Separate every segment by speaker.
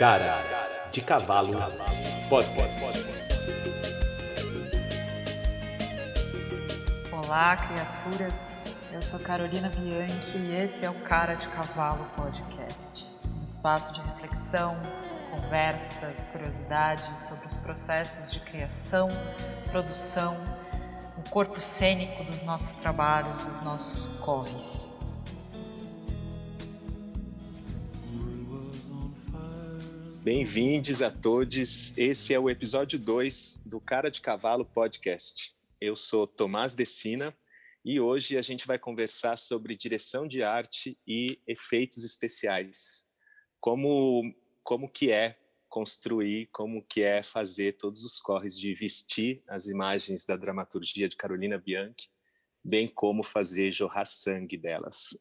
Speaker 1: Cara de Cavalo Podcast.
Speaker 2: Olá, criaturas. Eu sou Carolina Bianchi e esse é o Cara de Cavalo Podcast. Um espaço de reflexão, conversas, curiosidades sobre os processos de criação, produção, o corpo cênico dos nossos trabalhos, dos nossos corres.
Speaker 1: Bem-vindos a todos. Esse é o episódio 2 do Cara de Cavalo Podcast. Eu sou Tomás Decina e hoje a gente vai conversar sobre direção de arte e efeitos especiais. Como como que é construir, como que é fazer todos os corres de vestir as imagens da dramaturgia de Carolina Bianchi, bem como fazer jorrar sangue delas.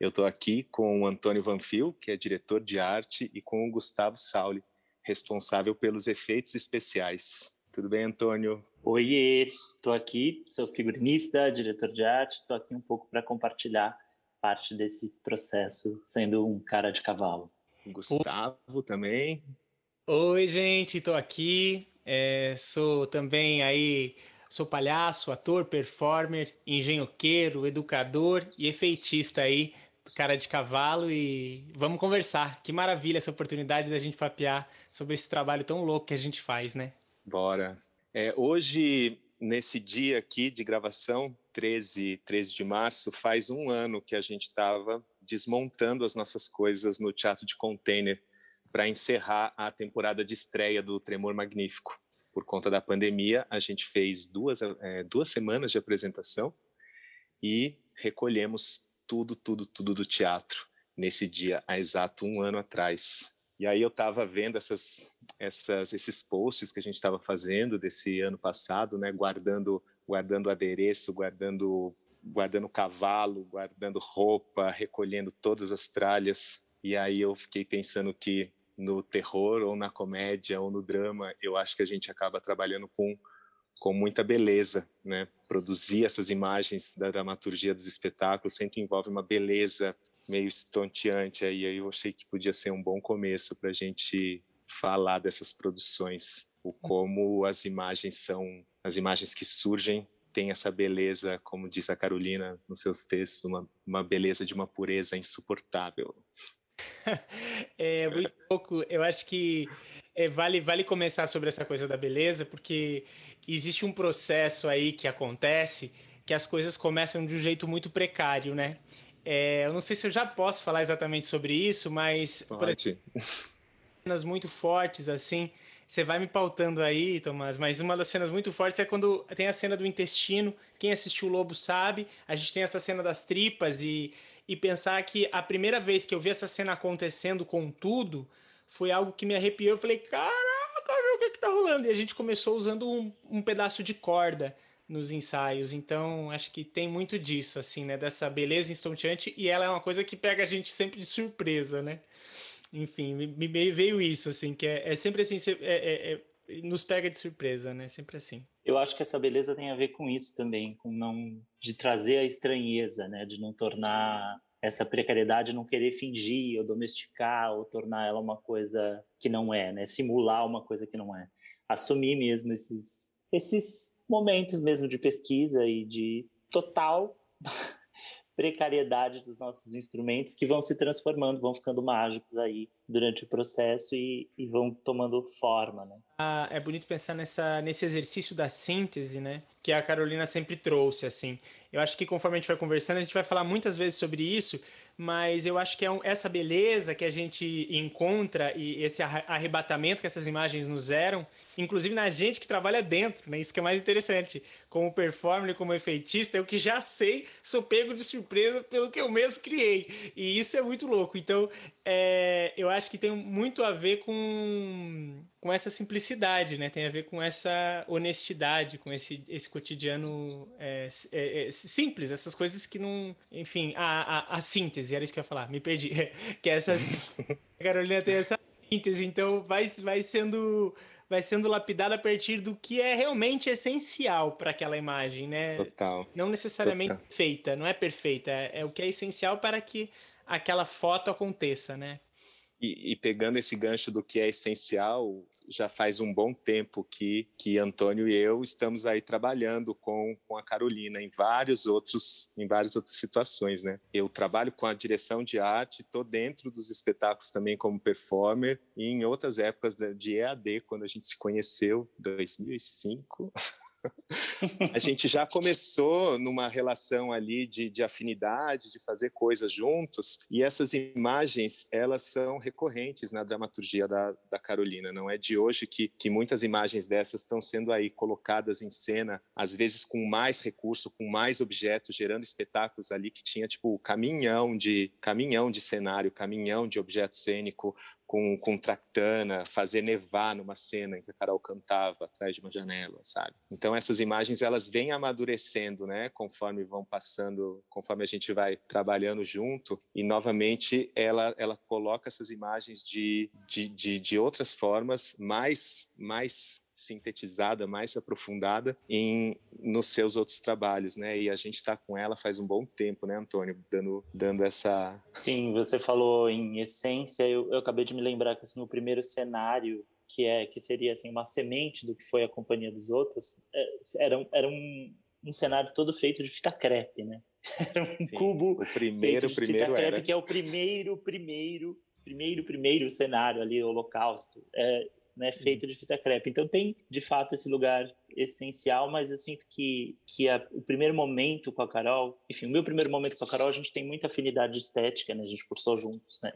Speaker 1: Eu estou aqui com o Antônio Vanfil, que é diretor de arte, e com o Gustavo Sauli, responsável pelos efeitos especiais. Tudo bem, Antônio?
Speaker 3: Oiê, estou aqui, sou figurinista, diretor de arte, estou aqui um pouco para compartilhar parte desse processo, sendo um cara de cavalo.
Speaker 1: Gustavo também.
Speaker 4: Oi, gente, estou aqui. É, sou também aí Sou palhaço, ator, performer, engenhoqueiro, educador e efeitista aí cara de cavalo e vamos conversar. Que maravilha essa oportunidade da gente papear sobre esse trabalho tão louco que a gente faz, né?
Speaker 1: Bora. É, hoje, nesse dia aqui de gravação, 13, 13 de março, faz um ano que a gente estava desmontando as nossas coisas no Teatro de Container para encerrar a temporada de estreia do Tremor Magnífico. Por conta da pandemia, a gente fez duas, é, duas semanas de apresentação e recolhemos tudo, tudo, tudo do teatro nesse dia, há exato um ano atrás. E aí eu estava vendo essas, essas, esses posts que a gente estava fazendo desse ano passado, né, guardando, guardando adereço, guardando, guardando cavalo, guardando roupa, recolhendo todas as tralhas. E aí eu fiquei pensando que no terror ou na comédia ou no drama, eu acho que a gente acaba trabalhando com com muita beleza, né? Produzir essas imagens da dramaturgia dos espetáculos sempre envolve uma beleza meio estonteante aí, eu achei que podia ser um bom começo para a gente falar dessas produções, o como as imagens são, as imagens que surgem têm essa beleza, como diz a Carolina nos seus textos, uma, uma beleza de uma pureza insuportável.
Speaker 4: é muito pouco. Eu acho que é, vale, vale começar sobre essa coisa da beleza, porque existe um processo aí que acontece que as coisas começam de um jeito muito precário, né? É, eu não sei se eu já posso falar exatamente sobre isso, mas
Speaker 1: Pode. por
Speaker 4: cenas muito fortes assim. Você vai me pautando aí, Tomás, mas uma das cenas muito fortes é quando tem a cena do intestino. Quem assistiu o Lobo sabe. A gente tem essa cena das tripas e, e pensar que a primeira vez que eu vi essa cena acontecendo com tudo foi algo que me arrepiou. Eu falei, caraca, o que, que tá rolando? E a gente começou usando um, um pedaço de corda nos ensaios. Então, acho que tem muito disso, assim, né? Dessa beleza estonteante. E ela é uma coisa que pega a gente sempre de surpresa, né? enfim, me, me, veio isso, assim, que é, é sempre assim, é, é, é, nos pega de surpresa, né? Sempre assim.
Speaker 3: Eu acho que essa beleza tem a ver com isso também, com não de trazer a estranheza, né? De não tornar essa precariedade, não querer fingir ou domesticar ou tornar ela uma coisa que não é, né? Simular uma coisa que não é. Assumir mesmo esses esses momentos mesmo de pesquisa e de total precariedade dos nossos instrumentos que vão se transformando, vão ficando mágicos aí durante o processo e, e vão tomando forma, né?
Speaker 4: Ah, é bonito pensar nessa, nesse exercício da síntese, né? Que a Carolina sempre trouxe, assim. Eu acho que conforme a gente vai conversando, a gente vai falar muitas vezes sobre isso, mas eu acho que é um, essa beleza que a gente encontra e esse arrebatamento que essas imagens nos eram, inclusive na gente que trabalha dentro, né? Isso que é mais interessante. Como performer, como efeitista, eu que já sei, sou pego de surpresa pelo que eu mesmo criei. E isso é muito louco. Então, é, eu acho que tem muito a ver com, com essa simplicidade, né? Tem a ver com essa honestidade, com esse, esse cotidiano é, é, é simples, essas coisas que não. Enfim, a, a, a síntese, era isso que eu ia falar, me perdi. que essas. a Carolina tem essa síntese, então vai, vai sendo vai sendo lapidada a partir do que é realmente essencial para aquela imagem, né?
Speaker 1: Total.
Speaker 4: Não necessariamente Total. feita, não é perfeita, é, é, o que é essencial para que aquela foto aconteça, né?
Speaker 1: E, e, pegando esse gancho do que é essencial, já faz um bom tempo que, que Antônio e eu estamos aí trabalhando com, com a Carolina em vários outros em várias outras situações, né? Eu trabalho com a direção de arte, estou dentro dos espetáculos também como performer e em outras épocas de EAD, quando a gente se conheceu, 2005. a gente já começou numa relação ali de, de afinidade, de fazer coisas juntos, e essas imagens, elas são recorrentes na dramaturgia da, da Carolina. Não é de hoje que, que muitas imagens dessas estão sendo aí colocadas em cena, às vezes com mais recurso, com mais objetos, gerando espetáculos ali que tinha tipo caminhão de caminhão de cenário, caminhão de objeto cênico, com, com tractana, fazer nevar numa cena em que a Carol cantava atrás de uma janela, sabe? Então essas imagens elas vêm amadurecendo, né? Conforme vão passando, conforme a gente vai trabalhando junto e novamente ela ela coloca essas imagens de, de, de, de outras formas mais mais sintetizada, mais aprofundada em nos seus outros trabalhos, né? E a gente está com ela faz um bom tempo, né, Antônio, dando dando essa.
Speaker 3: Sim, você falou em essência. Eu, eu acabei de me lembrar que assim o primeiro cenário que é que seria assim uma semente do que foi a companhia dos outros é, era, era um, um cenário todo feito de fita crepe, né? Era um Sim, cubo
Speaker 1: o primeiro,
Speaker 3: feito de
Speaker 1: primeiro
Speaker 3: fita crepe,
Speaker 1: era.
Speaker 3: que é o primeiro, primeiro, primeiro, primeiro cenário ali, Holocausto. É, né, feito de fita crepe. Então tem, de fato, esse lugar essencial, mas eu sinto que, que a, o primeiro momento com a Carol, enfim, o meu primeiro momento com a Carol, a gente tem muita afinidade estética, né? A gente cursou juntos, né?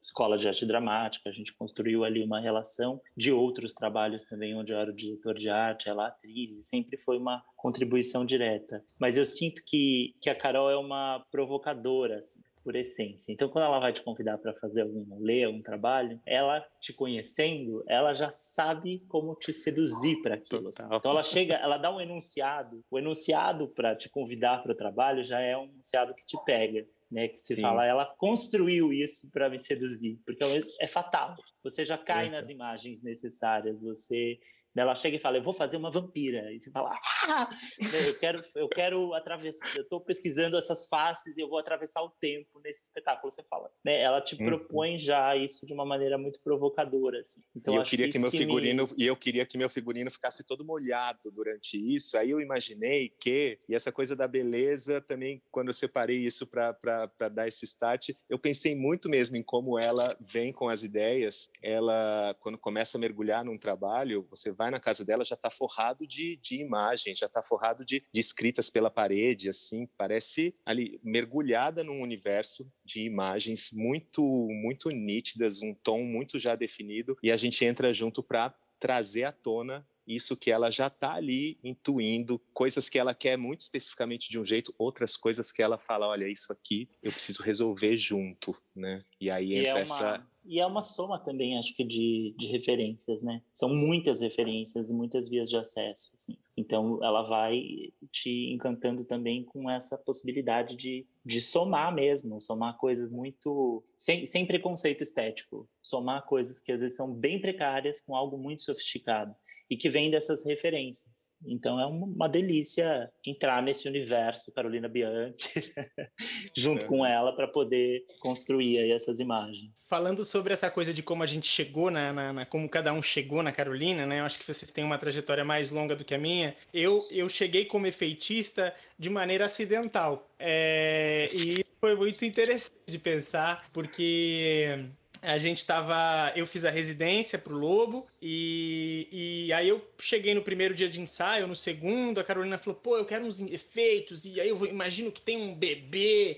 Speaker 3: Escola de Arte Dramática, a gente construiu ali uma relação de outros trabalhos também, onde eu era o diretor de arte, ela atriz, e sempre foi uma contribuição direta. Mas eu sinto que, que a Carol é uma provocadora, assim por essência. Então, quando ela vai te convidar para fazer algum ler algum trabalho, ela te conhecendo, ela já sabe como te seduzir para aquilo. Assim. Então, ela chega, ela dá um enunciado. O enunciado para te convidar para o trabalho já é um enunciado que te pega. Né, que se Sim. fala, ela construiu isso para me seduzir, porque é, é fatal. Você já cai nas imagens necessárias, você ela chega e fala, eu vou fazer uma vampira. E você fala, ah! Né, eu quero, eu quero atravessar, eu estou pesquisando essas faces e eu vou atravessar o tempo nesse espetáculo. Você fala, né? Ela te uhum. propõe já isso de uma maneira muito provocadora, assim.
Speaker 1: Então, e eu queria que, que meu figurino me... e eu queria que meu figurino ficasse todo molhado durante isso. Aí eu imaginei que e essa coisa da beleza também, quando eu separei isso para dar esse start, eu pensei muito mesmo em como ela vem com as ideias. Ela quando começa a mergulhar num trabalho, você vai vai na casa dela já está forrado de, de imagens, já está forrado de, de escritas pela parede, assim, parece ali mergulhada num universo de imagens muito muito nítidas, um tom muito já definido e a gente entra junto para trazer à tona isso que ela já está ali intuindo, coisas que ela quer muito especificamente de um jeito, outras coisas que ela fala, olha, isso aqui eu preciso resolver junto, né? E aí entra e é uma, essa...
Speaker 3: E é uma soma também, acho que, de, de referências, né? São muitas referências e muitas vias de acesso, assim. Então, ela vai te encantando também com essa possibilidade de, de somar mesmo, somar coisas muito... Sem, sem preconceito estético. Somar coisas que às vezes são bem precárias com algo muito sofisticado e que vem dessas referências. Então é uma delícia entrar nesse universo Carolina Bianchi junto é. com ela para poder construir aí essas imagens.
Speaker 4: Falando sobre essa coisa de como a gente chegou na, na, na, como cada um chegou na Carolina, né? Eu acho que vocês têm uma trajetória mais longa do que a minha. Eu eu cheguei como efeitista de maneira acidental é, e foi muito interessante de pensar porque a gente estava. Eu fiz a residência pro Lobo, e, e aí eu cheguei no primeiro dia de ensaio, no segundo, a Carolina falou: pô, eu quero uns efeitos, e aí eu imagino que tem um bebê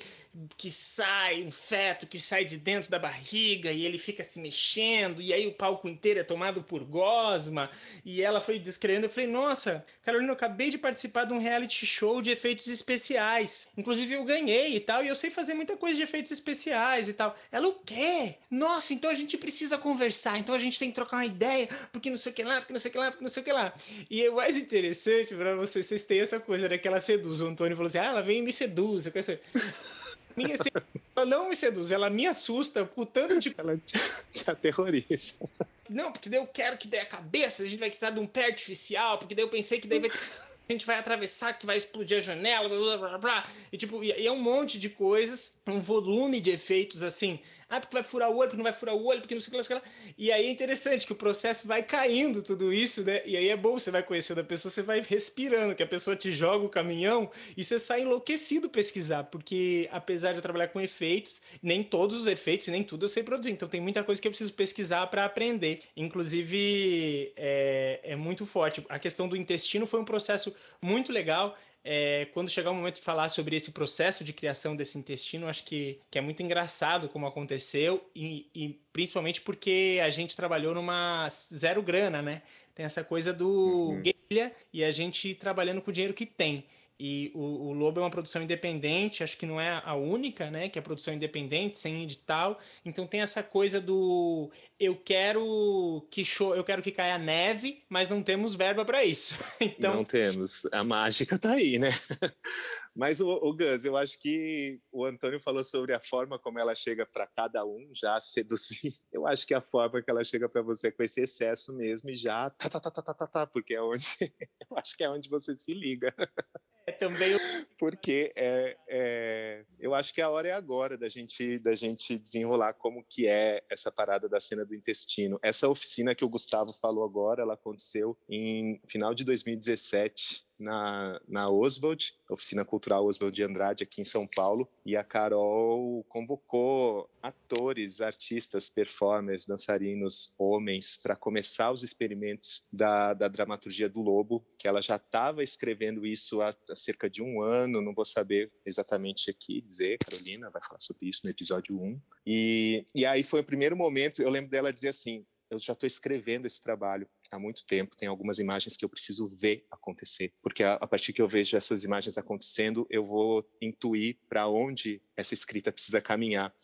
Speaker 4: que sai, um feto que sai de dentro da barriga e ele fica se mexendo, e aí o palco inteiro é tomado por gosma, e ela foi descrevendo. Eu falei, nossa, Carolina, eu acabei de participar de um reality show de efeitos especiais. Inclusive eu ganhei e tal, e eu sei fazer muita coisa de efeitos especiais e tal. Ela, o quê? Nossa, então a gente precisa conversar, então a gente tem que trocar uma ideia, porque não sei o que lá, porque não sei o que lá, porque não sei o que lá. E o mais interessante para vocês, vocês têm essa coisa, né, que ela seduz. O Antônio falou assim, ah, ela vem e me seduz. Eu quero saber. Minha, ela não me seduz, ela me assusta com tanto de.
Speaker 1: Ela te, te aterroriza.
Speaker 4: Não, porque daí eu quero que dê a cabeça, a gente vai precisar de um pé artificial, porque daí eu pensei que daí vai. A gente vai atravessar, que vai explodir a janela, blá blá blá blá. E tipo, e é um monte de coisas, um volume de efeitos assim Ah, porque vai furar o olho, porque não vai furar o olho, porque não sei o que lá. E aí é interessante que o processo vai caindo tudo isso, né? E aí é bom, você vai conhecendo a pessoa, você vai respirando, que a pessoa te joga o caminhão e você sai enlouquecido pesquisar, porque apesar de eu trabalhar com efeitos, nem todos os efeitos, nem tudo eu sei produzir. Então tem muita coisa que eu preciso pesquisar para aprender. Inclusive, é, é muito forte. A questão do intestino foi um processo muito legal é, quando chegar o momento de falar sobre esse processo de criação desse intestino, acho que, que é muito engraçado como aconteceu, e, e, principalmente porque a gente trabalhou numa zero grana, né? Tem essa coisa do uhum. guerrilha e a gente trabalhando com o dinheiro que tem. E o, o, Lobo é uma produção independente, acho que não é a única, né? Que é produção independente, sem edital. Então tem essa coisa do eu quero que show, eu quero que caia neve, mas não temos verba para isso.
Speaker 1: Então não temos. A mágica tá aí, né? Mas o, o Gus, eu acho que o Antônio falou sobre a forma como ela chega para cada um, já seduzir. Eu acho que a forma que ela chega para você é com esse excesso mesmo e já tá, tá, tá, tá, tá, tá, tá porque é onde eu acho que é onde você se liga.
Speaker 4: É também
Speaker 1: porque é, é, eu acho que a hora é agora da gente da gente desenrolar como que é essa parada da cena do intestino. Essa oficina que o Gustavo falou agora, ela aconteceu em final de 2017 na, na Oswald, Oficina Cultural Oswald de Andrade, aqui em São Paulo, e a Carol convocou atores, artistas, performers, dançarinos, homens, para começar os experimentos da, da dramaturgia do Lobo, que ela já estava escrevendo isso há, há, cerca de um ano, não vou saber exatamente aqui dizer, Carolina vai falar sobre isso no episódio 1. E, e aí foi o primeiro momento, eu lembro dela dizer assim, eu já estou escrevendo esse trabalho há muito tempo, tem algumas imagens que eu preciso ver acontecer, porque a, a partir que eu vejo essas imagens acontecendo, eu vou intuir para onde essa escrita precisa caminhar.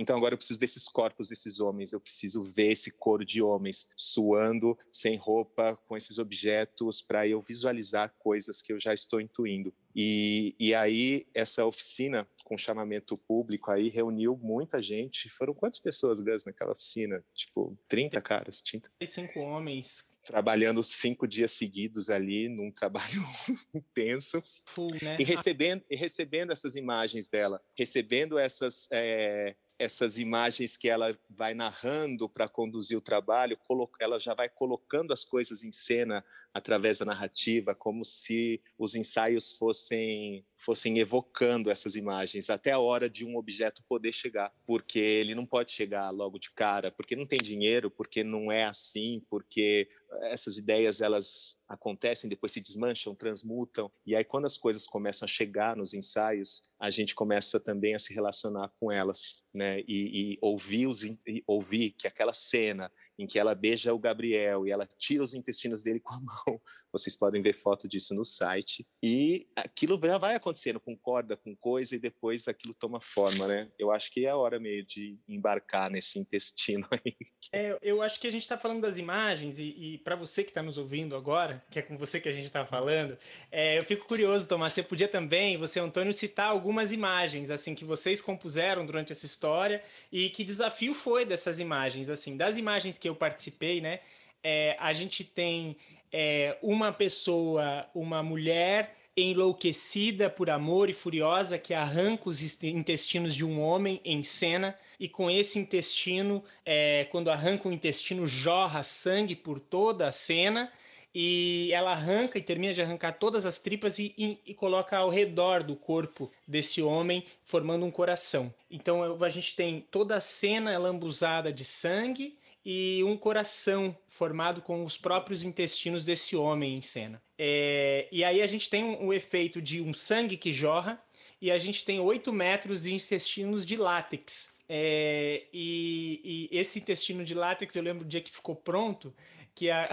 Speaker 1: Então agora eu preciso desses corpos desses homens, eu preciso ver esse coro de homens suando, sem roupa, com esses objetos, para eu visualizar coisas que eu já estou intuindo. E, e aí essa oficina com chamamento público aí reuniu muita gente. Foram quantas pessoas, Gus, naquela oficina? Tipo, 30 caras?
Speaker 4: 35 homens
Speaker 1: trabalhando cinco dias seguidos ali num trabalho intenso
Speaker 4: Full, né?
Speaker 1: e recebendo e recebendo essas imagens dela, recebendo essas é, essas imagens que ela vai narrando para conduzir o trabalho, ela já vai colocando as coisas em cena através da narrativa, como se os ensaios fossem fossem evocando essas imagens até a hora de um objeto poder chegar, porque ele não pode chegar logo de cara, porque não tem dinheiro, porque não é assim, porque essas ideias elas acontecem, depois se desmancham, transmutam, e aí quando as coisas começam a chegar nos ensaios, a gente começa também a se relacionar com elas, né? E, e ouvir os e ouvir que aquela cena em que ela beija o Gabriel e ela tira os intestinos dele com a mão. Vocês podem ver foto disso no site. E aquilo já vai acontecendo com corda, com coisa, e depois aquilo toma forma, né? Eu acho que é a hora meio de embarcar nesse intestino aí.
Speaker 4: É, eu acho que a gente está falando das imagens, e, e para você que está nos ouvindo agora, que é com você que a gente está falando, é, eu fico curioso, Tomás, você podia também, você, Antônio, citar algumas imagens, assim, que vocês compuseram durante essa história, e que desafio foi dessas imagens, assim, das imagens que eu participei, né? É, a gente tem é, uma pessoa, uma mulher enlouquecida por amor e furiosa que arranca os intestinos de um homem em cena e com esse intestino, é, quando arranca o intestino, jorra sangue por toda a cena e ela arranca e termina de arrancar todas as tripas e, e, e, coloca ao redor do corpo desse homem, formando um coração. Então a gente tem toda a cena lambuzada de sangue e um coração formado com os próprios intestinos desse homem em cena. É, e aí a gente tem um, um, efeito de um sangue que jorra e a gente tem 8 metros de intestinos de látex. É, e, e, esse intestino de látex, eu lembro do dia que ficou pronto, que a,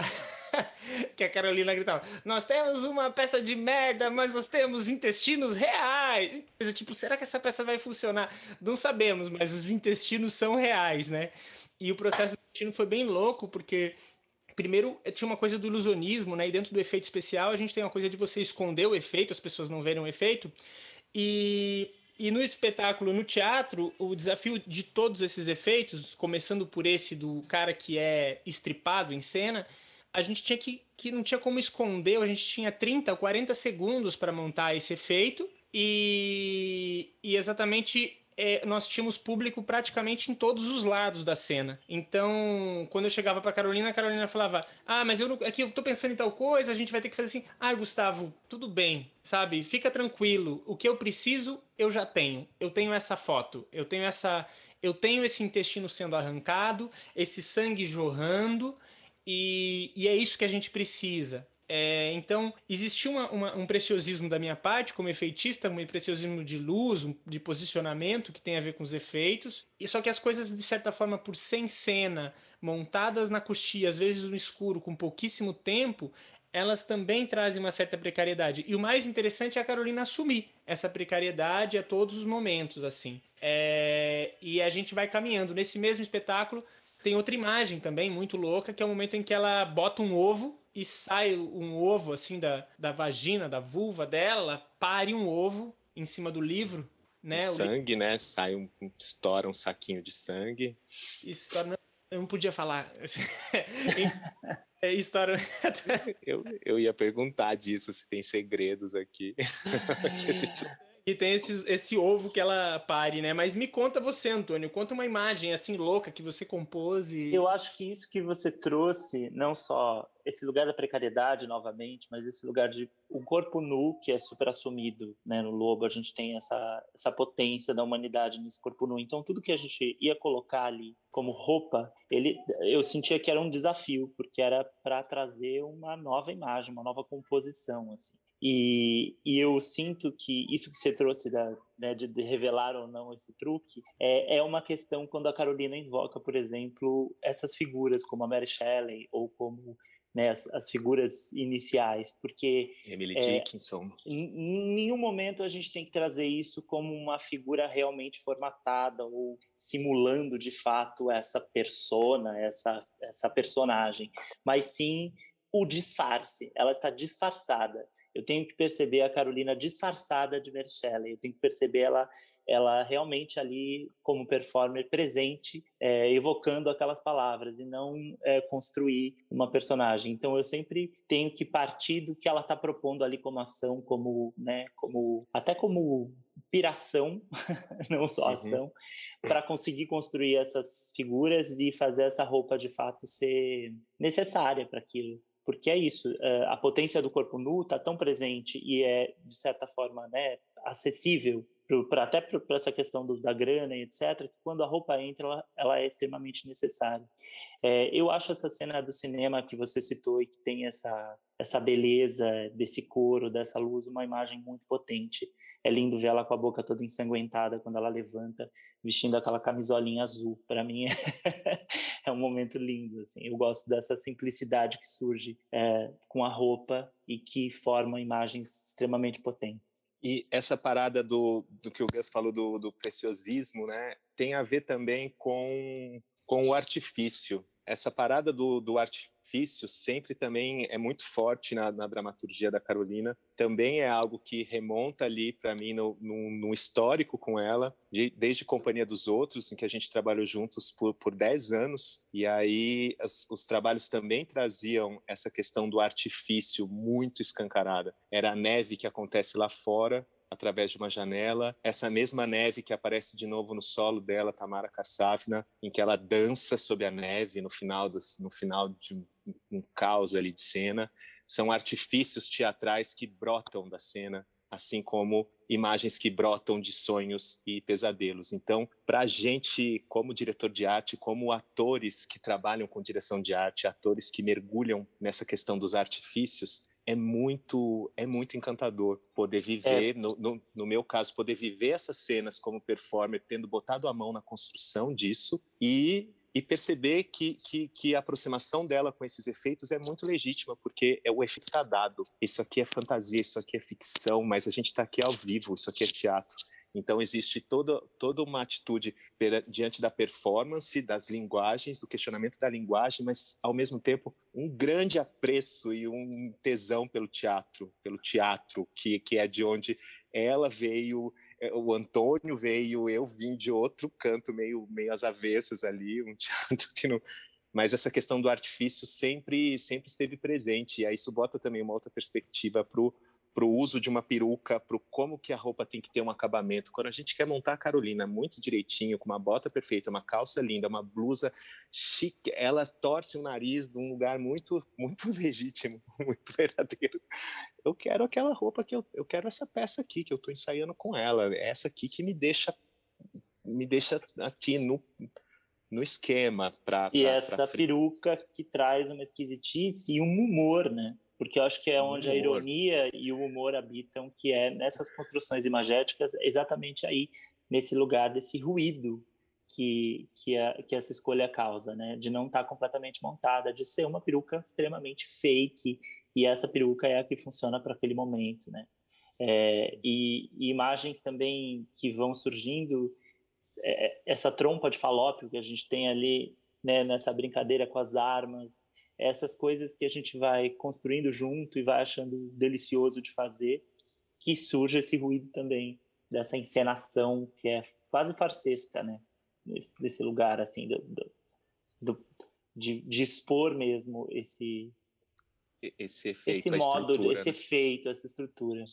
Speaker 4: que a Carolina gritava: Nós temos uma peça de merda, mas nós temos intestinos reais. Tipo, será que essa peça vai funcionar? Não sabemos, mas os intestinos são reais, né? E o processo do destino foi bem louco, porque primeiro tinha uma coisa do ilusionismo, né? E dentro do efeito especial, a gente tem uma coisa de você esconder o efeito, as pessoas não verem o efeito. E, e no espetáculo, no teatro, o desafio de todos esses efeitos, começando por esse do cara que é estripado em cena, a gente tinha que, que não tinha como esconder, a gente tinha 30, 40 segundos para montar esse efeito. E, e exatamente é, nós tínhamos público praticamente em todos os lados da cena. Então, quando eu chegava para Carolina, a Carolina falava: "Ah, mas eu não, aqui eu tô pensando em tal coisa, a gente vai ter que fazer assim". "Ah, Gustavo, tudo bem, sabe? Fica tranquilo. O que eu preciso, eu já tenho. Eu tenho essa foto, eu tenho essa eu tenho esse intestino sendo arrancado, esse sangue jorrando, e, e é isso que a gente precisa. É, então, existiu uma, uma, um preciosismo da minha parte, como efeitista, um preciosismo de luz, um, de posicionamento que tem a ver com os efeitos. E só que as coisas, de certa forma, por sem cena, montadas na coxia, às vezes no escuro, com pouquíssimo tempo, elas também trazem uma certa precariedade. E o mais interessante é a Carolina assumir essa precariedade a todos os momentos, assim. É, e a gente vai caminhando. Nesse mesmo espetáculo, tem outra imagem também muito louca, que é o momento em que ela bota um ovo e sai um ovo assim da, da vagina, da vulva dela, ela pare um ovo em cima do livro, né?
Speaker 1: O sangue, li... né? Sai um, estoura um saquinho de sangue.
Speaker 4: Estoura, eu não podia falar. Estoura.
Speaker 1: eu, eu ia perguntar disso, se tem segredos aqui.
Speaker 4: que a gente e tem esses, esse ovo que ela pare, né? Mas me conta você, Antônio, conta uma imagem assim louca que você compôs e...
Speaker 3: Eu acho que isso que você trouxe, não só esse lugar da precariedade novamente, mas esse lugar de um corpo nu que é super assumido, né? No Lobo a gente tem essa, essa potência da humanidade nesse corpo nu. Então tudo que a gente ia colocar ali como roupa, ele, eu sentia que era um desafio, porque era para trazer uma nova imagem, uma nova composição, assim. E, e, eu sinto que isso que você trouxe da, né, de, de, revelar ou não esse truque é, é uma questão quando a Carolina invoca, por exemplo, essas figuras como a Mary Shelley ou como né, as, as, figuras iniciais, porque
Speaker 1: Emily é, Dickinson.
Speaker 3: Em, nenhum momento a gente tem que trazer isso como uma figura realmente formatada ou simulando de fato essa persona, essa essa personagem, mas sim o disfarce. Ela está disfarçada eu tenho que perceber a Carolina disfarçada de Mary Shelley, eu tenho que perceber ela, ela realmente ali como performer presente, é, evocando aquelas palavras e não é, construir uma personagem. Então eu sempre tenho que partir do que ela está propondo ali como ação, como, né, como até como piração, não só uhum. ação, uhum. para conseguir construir essas figuras e fazer essa roupa de fato ser necessária para aquilo porque é isso, eh, a potência do corpo nu está tão presente e é, de certa forma, né, acessível para até para essa questão do, da grana e etc, que quando a roupa entra, ela, ela é extremamente necessária. É, eu acho essa cena do cinema que você citou e que tem essa, essa beleza desse couro, dessa luz, uma imagem muito potente. É lindo ver ela com a boca toda ensanguentada quando ela levanta, vestindo aquela camisolinha azul. Para mim é, um momento lindo. Assim. Eu gosto dessa simplicidade que surge é, com a roupa e que forma imagens extremamente potentes.
Speaker 1: E essa parada do, do que o Gus falou do, do preciosismo, né, tem a ver também com, com o artifício. Essa parada do, do artifício artifício sempre também é muito forte na, na dramaturgia da Carolina. Também é algo que remonta ali para mim no, no, no, histórico com ela, de, desde Companhia dos Outros, em que a gente trabalhou juntos por, por 10 anos. E aí as, os trabalhos também traziam essa questão do artifício muito escancarada. Era a neve que acontece lá fora, através de uma janela. Essa mesma neve que aparece de novo no solo dela, Tamara Karsavina, em que ela dança sob a neve no final, dos, no final de um, caos ali de cena. São artifícios teatrais que brotam da cena, assim como imagens que brotam de sonhos e pesadelos. Então, para a gente, como diretor de arte, como atores que trabalham com direção de arte, atores que mergulham nessa questão dos artifícios, é muito é muito encantador poder viver, é. no, no, no, meu caso, poder viver essas cenas como performer, tendo botado a mão na construção disso e, e perceber que, que, que a aproximação dela com esses efeitos é muito legítima, porque é o efeito está dado. Isso aqui é fantasia, isso aqui é ficção, mas a gente está aqui ao vivo, isso aqui é teatro. Então, existe toda, toda uma atitude diante da performance, das linguagens, do questionamento da linguagem, mas, ao mesmo tempo, um grande apreço e um tesão pelo teatro, pelo teatro, que, que é de onde ela veio, o Antônio veio, eu vim de outro canto, meio, meio às avessas ali, um teatro que não. Mas essa questão do artifício sempre, sempre esteve presente, e aí isso bota também uma outra perspectiva para o para o uso de uma peruca, para como que a roupa tem que ter um acabamento. Quando a gente quer montar a Carolina muito direitinho, com uma bota perfeita, uma calça linda, uma blusa chique, ela torce o nariz de um lugar muito, muito legítimo, muito verdadeiro. Eu quero aquela roupa que eu, eu quero essa peça aqui que eu estou ensaiando com ela, essa aqui que me deixa me deixa aqui no no esquema para
Speaker 3: e pra, essa pra... peruca que traz uma esquisitice e um humor, né? Porque eu acho que é onde a ironia e o humor habitam, que é nessas construções imagéticas, exatamente aí, nesse lugar desse ruído que, que, a, que essa escolha causa, né? De não estar tá completamente montada, de ser uma peruca extremamente fake, e essa peruca é a que funciona para aquele momento, né? É, e, e, imagens também que vão surgindo, é, essa trompa de falópio que a gente tem ali, né, nessa brincadeira com as armas, essas coisas que a gente vai construindo junto e vai achando delicioso de fazer, que surge esse ruído também dessa encenação que é quase farsesca, né? Nesse, desse lugar assim do, do, do de, de, expor mesmo esse
Speaker 1: esse efeito,
Speaker 3: esse modo, esse né? efeito, essa estrutura.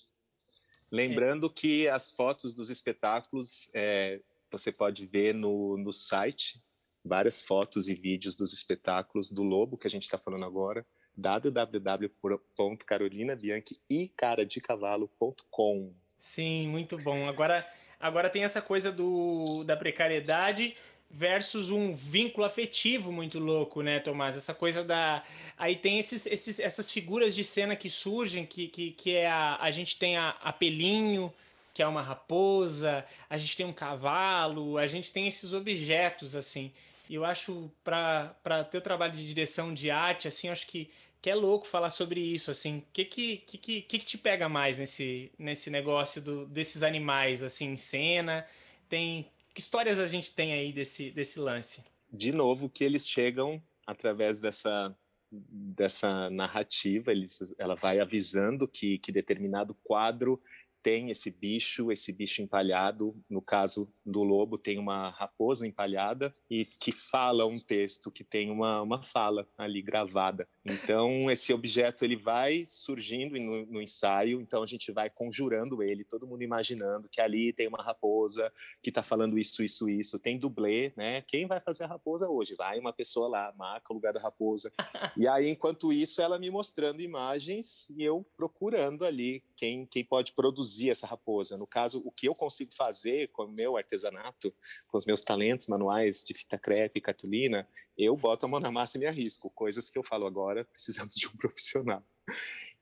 Speaker 1: Lembrando é. que as fotos dos espetáculos é, você pode ver no, no site várias fotos e vídeos dos espetáculos do Lobo, que a gente está falando agora, www.carolinabianchi.com.
Speaker 4: Sim, muito bom. Agora, agora tem essa coisa do, da precariedade versus um vínculo afetivo muito louco, né, Tomás? Essa coisa da. Aí tem esses, esses, essas figuras de cena que surgem, que, que, que é a. A gente tem a, a Pelinho, que é uma raposa, a gente tem um cavalo, a gente tem esses objetos, assim. E eu acho, para teu trabalho de direção de arte, assim, acho que, que é louco falar sobre isso, assim. Que que, que, que, que te pega mais nesse, nesse negócio do, desses animais, assim, em cena? Tem, que histórias a gente tem aí desse, desse lance?
Speaker 1: De novo, que eles chegam através dessa dessa narrativa, eles, ela vai avisando que, que determinado quadro tem esse bicho, esse bicho empalhado. No caso do lobo, tem uma raposa empalhada e que fala um texto, que tem uma, uma fala ali gravada. Então, esse objeto ele vai surgindo no, no, ensaio, então a gente vai conjurando ele, todo mundo imaginando que ali tem uma raposa que está falando isso, isso, isso. Tem dublê, né? Quem vai fazer a raposa hoje? Vai uma pessoa lá, marca o lugar da raposa. e aí, enquanto isso, ela me mostrando imagens e eu procurando ali quem, quem pode produzir essa raposa. No caso, o que eu consigo fazer com o meu artesanato, com os meus talentos manuais de fita crepe e cartolina, eu boto a mão na massa e me arrisco. Coisas que eu falo agora, precisamos de um profissional.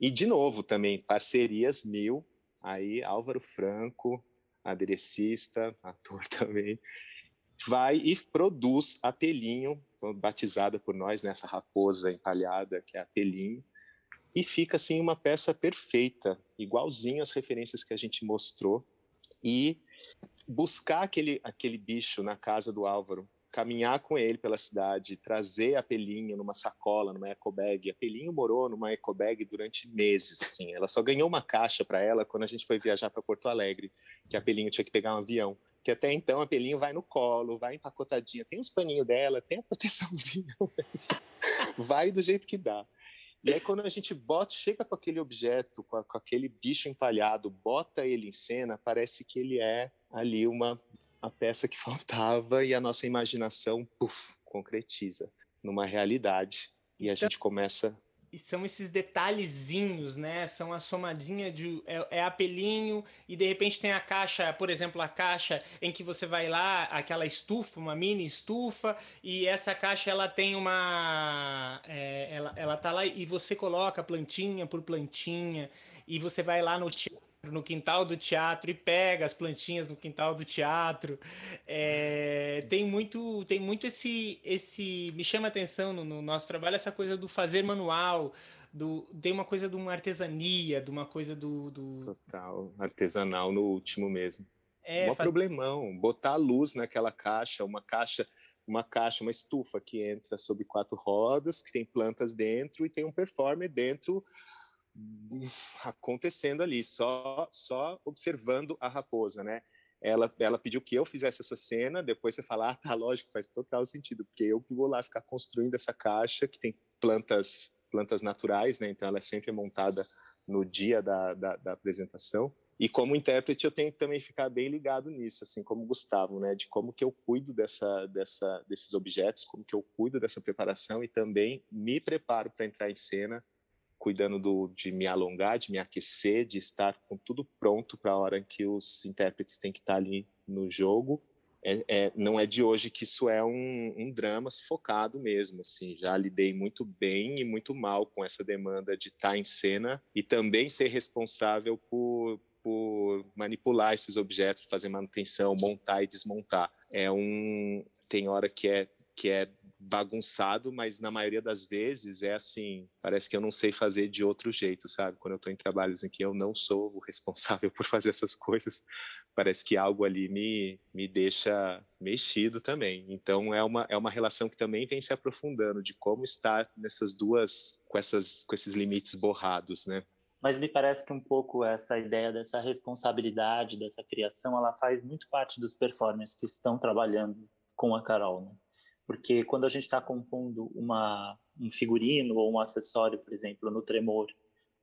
Speaker 1: E, de novo, também, parcerias mil. Aí, Álvaro Franco, aderecista, ator também, vai e produz a Pelinho, batizada por nós nessa raposa empalhada, que é a Pelinho, e fica assim uma peça perfeita, igualzinho às referências que a gente mostrou e buscar aquele aquele bicho na casa do Álvaro, caminhar com ele pela cidade, trazer a Pelinho numa sacola, numa ecobag. A Pelinho morou numa ecobag durante meses, assim. Ela só ganhou uma caixa para ela quando a gente foi viajar para Porto Alegre, que a Pelinho tinha que pegar um avião. Que até então a Pelinho vai no colo, vai empacotadinha, tem os paninhos dela, tem a proteçãozinha, vai do jeito que dá. E aí, quando a gente bota, chega com aquele objeto, com, a, com, aquele bicho empalhado, bota ele em cena, parece que ele é ali uma a peça que faltava e a nossa imaginação, puff, concretiza numa realidade. E a então, gente começa
Speaker 4: e são esses detalhezinhos, né? São a somadinha de é, é, apelinho e de repente tem a caixa, por exemplo, a caixa em que você vai lá, aquela estufa, uma mini estufa e essa caixa ela tem uma, é, ela, ela tá lá e você coloca plantinha por plantinha e você vai lá no no quintal do teatro e pega as plantinhas no quintal do teatro. É, tem muito, tem muito esse, esse me chama a atenção no, no, nosso trabalho essa coisa do fazer manual, do tem uma coisa de uma artesania, de uma coisa do, do...
Speaker 1: total artesanal no último mesmo. É, um faz... problemão, botar luz naquela caixa, uma caixa uma caixa, uma estufa que entra sobre quatro rodas, que tem plantas dentro e tem um performer dentro acontecendo ali, só só observando a raposa, né? Ela, ela pediu que eu fizesse essa cena, depois você fala, ah, tá, lógico, faz total sentido, porque eu que vou lá ficar construindo essa caixa que tem plantas plantas naturais, né? Então ela é sempre montada no dia da, da, da apresentação. E como intérprete eu tenho que também ficar bem ligado nisso, assim como o Gustavo, né, de como que eu cuido dessa, dessa, desses objetos, como que eu cuido dessa preparação e também me preparo para entrar em cena, cuidando do, de me alongar, de me aquecer, de estar com tudo pronto para a hora em que os intérpretes têm que estar ali no jogo. É, é, não é de hoje que isso é um, um drama focado mesmo. Assim, já lidei muito bem e muito mal com essa demanda de estar em cena e também ser responsável por, por manipular esses objetos, fazer manutenção, montar e desmontar. É um tem hora que é que é bagunçado, mas na maioria das vezes é assim, parece que eu não sei fazer de outro jeito, sabe? Quando eu estou em trabalhos em que eu não sou o responsável por fazer essas coisas, parece que algo ali me, me deixa mexido também. Então é uma, é uma relação que também vem se aprofundando de como estar nessas duas com essas com esses limites borrados, né?
Speaker 3: Mas me parece que um pouco essa ideia dessa responsabilidade, dessa criação, ela faz muito parte dos performers que estão trabalhando com a Carol, né? Porque quando a gente está compondo uma, um figurino ou um acessório, por exemplo, no Tremor,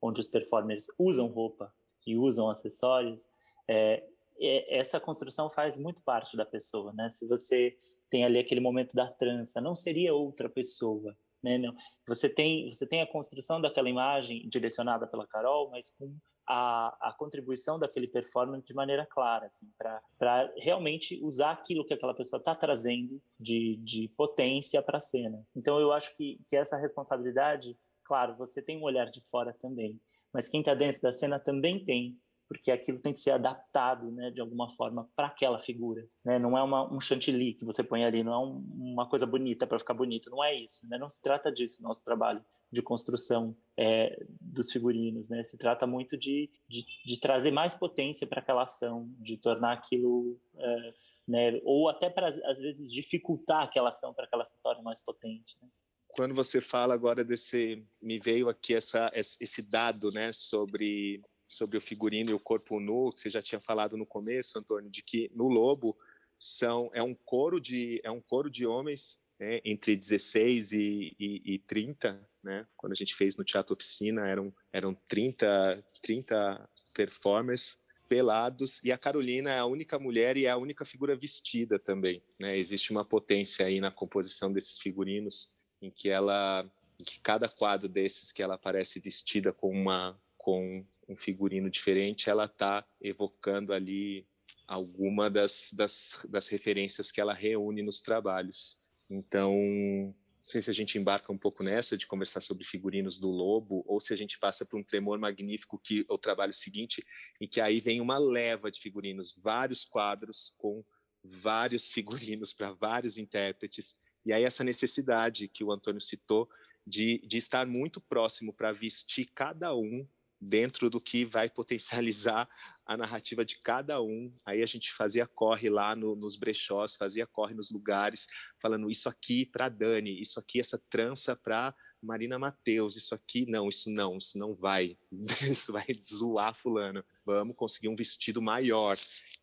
Speaker 3: onde os performers usam roupa e usam acessórios, é, é, essa construção faz muito parte da pessoa, né? Se você tem ali aquele momento da trança, não seria outra pessoa, né? Não. Você tem você tem a construção daquela imagem direcionada pela Carol, mas com a, a contribuição daquele performance de maneira clara, assim, para realmente usar aquilo que aquela pessoa está trazendo de, de potência para a cena. Então eu acho que, que essa responsabilidade, claro, você tem um olhar de fora também, mas quem está dentro da cena também tem porque aquilo tem que ser adaptado, né, de alguma forma para aquela figura, né? Não é uma, um chantilly que você põe ali, não é um, uma coisa bonita para ficar bonito, não é isso, né? Não se trata disso nosso trabalho de construção é, dos figurinos, né? Se trata muito de, de, de trazer mais potência para aquela ação, de tornar aquilo, é, né? Ou até para às vezes dificultar aquela ação para que ela se torne mais potente. Né?
Speaker 1: Quando você fala agora desse, me veio aqui essa, esse dado, né, sobre sobre o figurino e o corpo nu, que você já tinha falado no começo, Antônio, de que no Lobo são é um coro de é um coro de homens né, entre 16 e, e, e 30, né? Quando a gente fez no Teatro Oficina, eram eram 30 30 performers pelados e a Carolina é a única mulher e é a única figura vestida também, né? Existe uma potência aí na composição desses figurinos em que ela em que cada quadro desses que ela aparece vestida com uma com um figurino diferente, ela está evocando ali alguma das, das, das referências que ela reúne nos trabalhos. Então, não sei se a gente embarca um pouco nessa de conversar sobre figurinos do Lobo, ou se a gente passa por um tremor magnífico que é o trabalho seguinte, e que aí vem uma leva de figurinos, vários quadros com vários figurinos para vários intérpretes, e aí essa necessidade que o Antônio citou de, de estar muito próximo para vestir cada um dentro do que vai potencializar a narrativa de cada um. Aí a gente fazia corre lá no, nos brechós, fazia corre nos lugares, falando isso aqui para Dani, isso aqui, essa trança para Marina Mateus, isso aqui, não, isso não, isso não vai, isso vai zoar fulano. Vamos conseguir um vestido maior.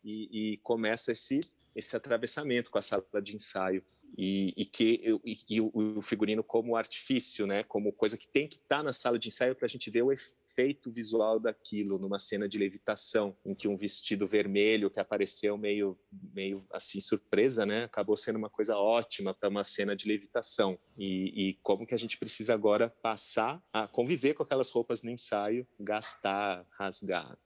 Speaker 1: E, e começa esse, esse atravessamento com a sala de ensaio. E, e, que e, e o, o, figurino como artifício, né, como coisa que tem que estar tá na sala de ensaio para a gente ver o, efeito visual daquilo numa cena de levitação, em que um vestido vermelho que apareceu meio, meio assim surpresa, né, acabou sendo uma coisa ótima para uma cena de levitação. E, e como que a gente precisa agora passar a conviver com aquelas roupas no ensaio, gastar, rasgar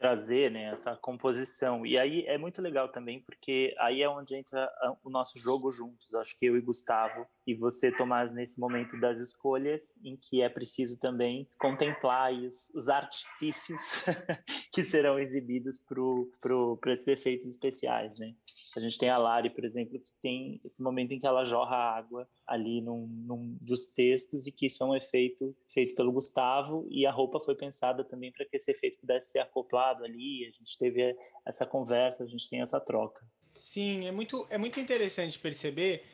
Speaker 3: trazer né, essa composição. E aí é muito legal também, porque aí é onde entra o nosso jogo juntos. Acho que eu e Gustavo e você, Tomás, nesse momento das escolhas, em que é preciso também contemplar os, os artifícios que serão exibidos para esses efeitos especiais. Né? A gente tem a Lari, por exemplo, que tem esse momento em que ela jorra água ali num, num dos textos e que isso é um efeito feito pelo Gustavo e a roupa foi pensada também para que esse efeito pudesse ser acoplado ali. A gente teve essa conversa, a gente tem essa troca.
Speaker 4: Sim, é muito, é muito interessante perceber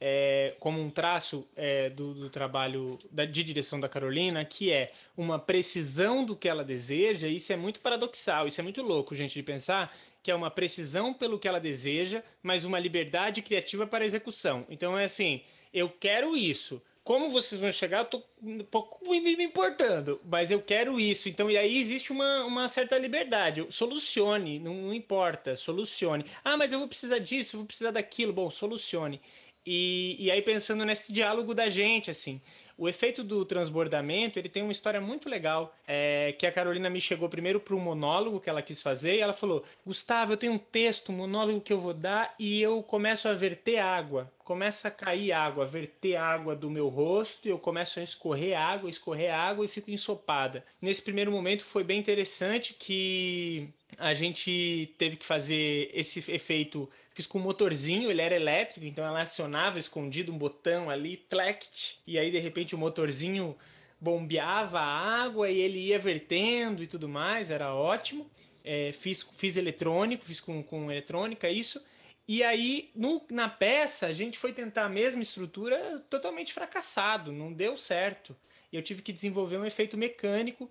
Speaker 4: é, como um traço é, do, do, trabalho da, de direção da Carolina, que é uma precisão do que ela deseja. Isso é muito paradoxal, isso é muito louco, gente, de pensar que é uma precisão pelo que ela deseja, mas uma liberdade criativa para execução. Então é assim, eu quero isso, como vocês vão chegar, eu tô um pouco me importando, mas eu quero isso. Então, e aí existe uma, uma certa liberdade. Solucione, não, não importa, solucione. Ah, mas eu vou precisar disso, vou precisar daquilo. Bom, solucione. E, e aí pensando nesse diálogo da gente, assim, o efeito do transbordamento, ele tem uma história muito legal, é, que a Carolina me chegou primeiro para um monólogo que ela quis fazer, e ela falou, Gustavo, eu tenho um texto, um monólogo que eu vou dar, e eu começo a verter água, começa a cair água, verter água do meu rosto, e eu começo a escorrer água, escorrer água, e fico ensopada. Nesse primeiro momento foi bem interessante que a gente teve que fazer esse efeito Fiz com um motorzinho, ele era elétrico, então ela acionava escondido um botão ali, tlect, e aí de repente o motorzinho bombeava a água e ele ia vertendo e tudo mais, era ótimo. É, fiz, fiz eletrônico, fiz com, com eletrônica isso. E aí, no, na peça, a gente foi tentar a mesma estrutura totalmente fracassado, não deu certo. E eu tive que desenvolver um efeito mecânico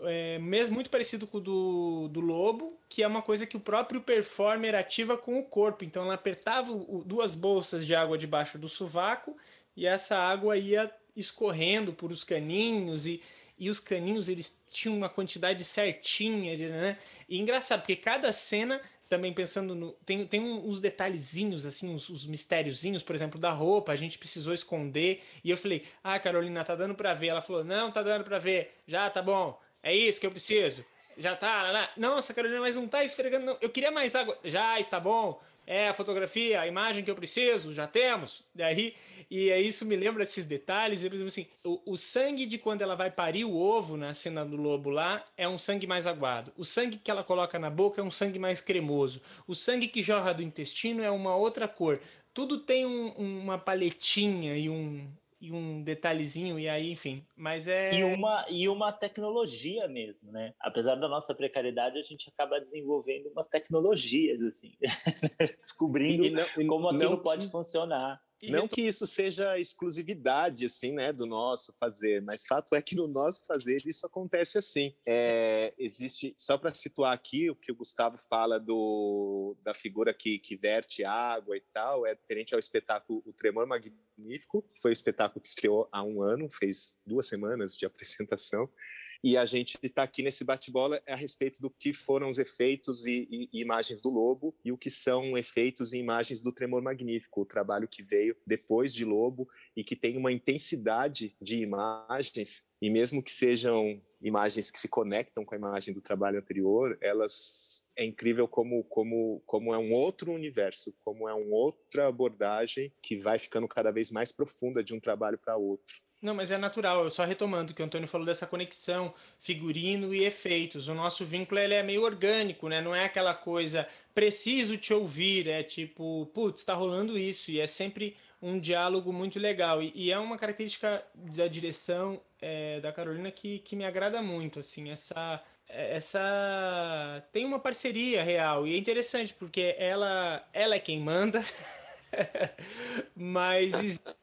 Speaker 4: é, mesmo muito parecido com o do, do lobo, que é uma coisa que o próprio performer ativa com o corpo. Então ela apertava o, duas bolsas de água debaixo do sovaco e essa água ia escorrendo por os caninhos e, e os caninhos eles tinham uma quantidade certinha, né? E engraçado, porque cada cena também pensando no. Tem, tem uns detalhezinhos, assim, uns, uns mistériozinhos, por exemplo, da roupa, a gente precisou esconder. E eu falei, ah, Carolina, tá dando pra ver. Ela falou, não, tá dando pra ver. Já, tá bom. É isso que eu preciso. Já tá. Nossa, Carolina, mas não tá esfregando. Não. Eu queria mais água. Já está bom. É a fotografia, a imagem que eu preciso, já temos. Daí, e é isso me lembra esses detalhes. Eu, assim, o, o sangue de quando ela vai parir o ovo na cena do lobo lá é um sangue mais aguado. O sangue que ela coloca na boca é um sangue mais cremoso. O sangue que jorra do intestino é uma outra cor. Tudo tem um, uma paletinha e um, e um detalhezinho, e aí, enfim. Mas é.
Speaker 3: E uma, e uma tecnologia mesmo, né? Apesar da nossa precariedade, a gente acaba desenvolvendo umas tecnologias, assim, descobrindo e não, como aquilo não, pode funcionar.
Speaker 1: Não que isso seja exclusividade, assim, né, do nosso fazer, mas fato é que no nosso fazer isso acontece assim. É, existe, só para situar aqui, o que o Gustavo fala do, da figura que, que verte água e tal, é diferente ao espetáculo O Tremor Magnífico, que foi o espetáculo que estreou há um ano, fez duas semanas de apresentação, e a gente está aqui nesse bate-bola a respeito do que foram os efeitos e, e, e, imagens do Lobo e o que são efeitos e imagens do Tremor Magnífico, o trabalho que veio depois de Lobo e que tem uma intensidade de imagens e mesmo que sejam imagens que se conectam com a imagem do trabalho anterior, elas é incrível como como como é um outro universo, como é uma outra abordagem que vai ficando cada vez mais profunda de um trabalho para outro.
Speaker 4: Não, mas é natural. Eu só retomando que o Antônio falou dessa conexão figurino e efeitos. O nosso vínculo ele é meio orgânico, né? Não é aquela coisa preciso te ouvir, é tipo, putz, está rolando isso e é sempre um diálogo muito legal e, e é uma característica da direção é, da Carolina que, que me agrada muito, assim, essa essa tem uma parceria real e é interessante porque ela ela é quem manda Mas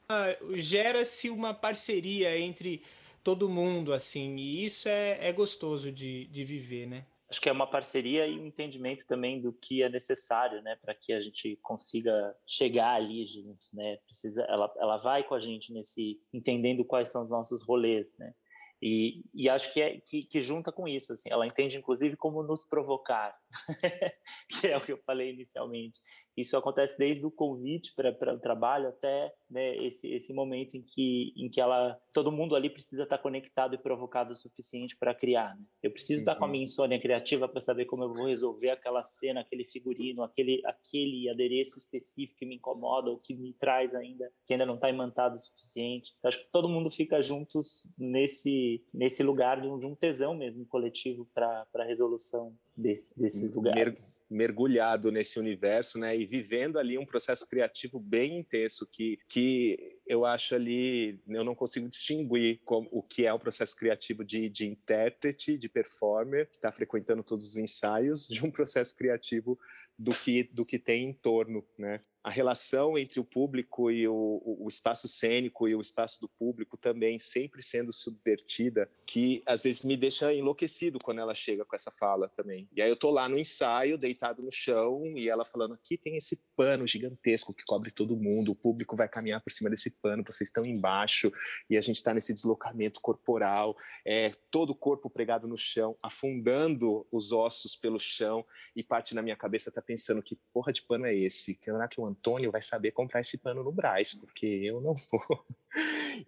Speaker 4: gera-se uma parceria entre todo mundo, assim, e isso é, é gostoso de, de viver, né?
Speaker 3: Acho que é uma parceria e um entendimento também do que é necessário, né, para que a gente consiga chegar ali juntos, né? Precisa, ela, ela vai com a gente nesse entendendo quais são os nossos rolês, né? E, e acho que, é, que, que, junta com isso, assim, ela entende inclusive como nos provocar, que é o que eu falei inicialmente. Isso acontece desde o convite para o trabalho até né, esse, esse momento em que, em que ela, todo mundo ali precisa estar conectado e provocado o suficiente para criar. Né? Eu preciso uhum. estar com a uhum. minha insônia criativa para saber como eu vou resolver aquela cena, aquele figurino, aquele, aquele adereço específico que me incomoda ou que me traz ainda, que ainda não está imantado o suficiente. Então, acho que todo mundo fica juntos nesse, nesse lugar de um, de um tesão mesmo coletivo para a resolução desse, desses lugares.
Speaker 1: Mergulhado nesse universo, né? E vivendo ali um processo criativo bem intenso que, que eu acho ali, eu não consigo distinguir como, o que é um processo criativo de, de intérprete, de performer, que está frequentando todos os ensaios, de um processo criativo do que, do que tem em torno, né? A relação entre o público e o, o, espaço cênico e o espaço do público também sempre sendo subvertida, que às vezes me deixa enlouquecido quando ela chega com essa fala também. E aí eu tô lá no ensaio, deitado no chão, e ela falando: aqui tem esse pano gigantesco que cobre todo mundo, o público vai caminhar por cima desse pano, vocês estão embaixo, e a gente está nesse deslocamento corporal, é, todo o corpo pregado no chão, afundando os ossos pelo chão, e parte na minha cabeça tá pensando: que porra de pano é esse? Será que o Antônio vai saber comprar esse pano no Braz, porque eu não vou.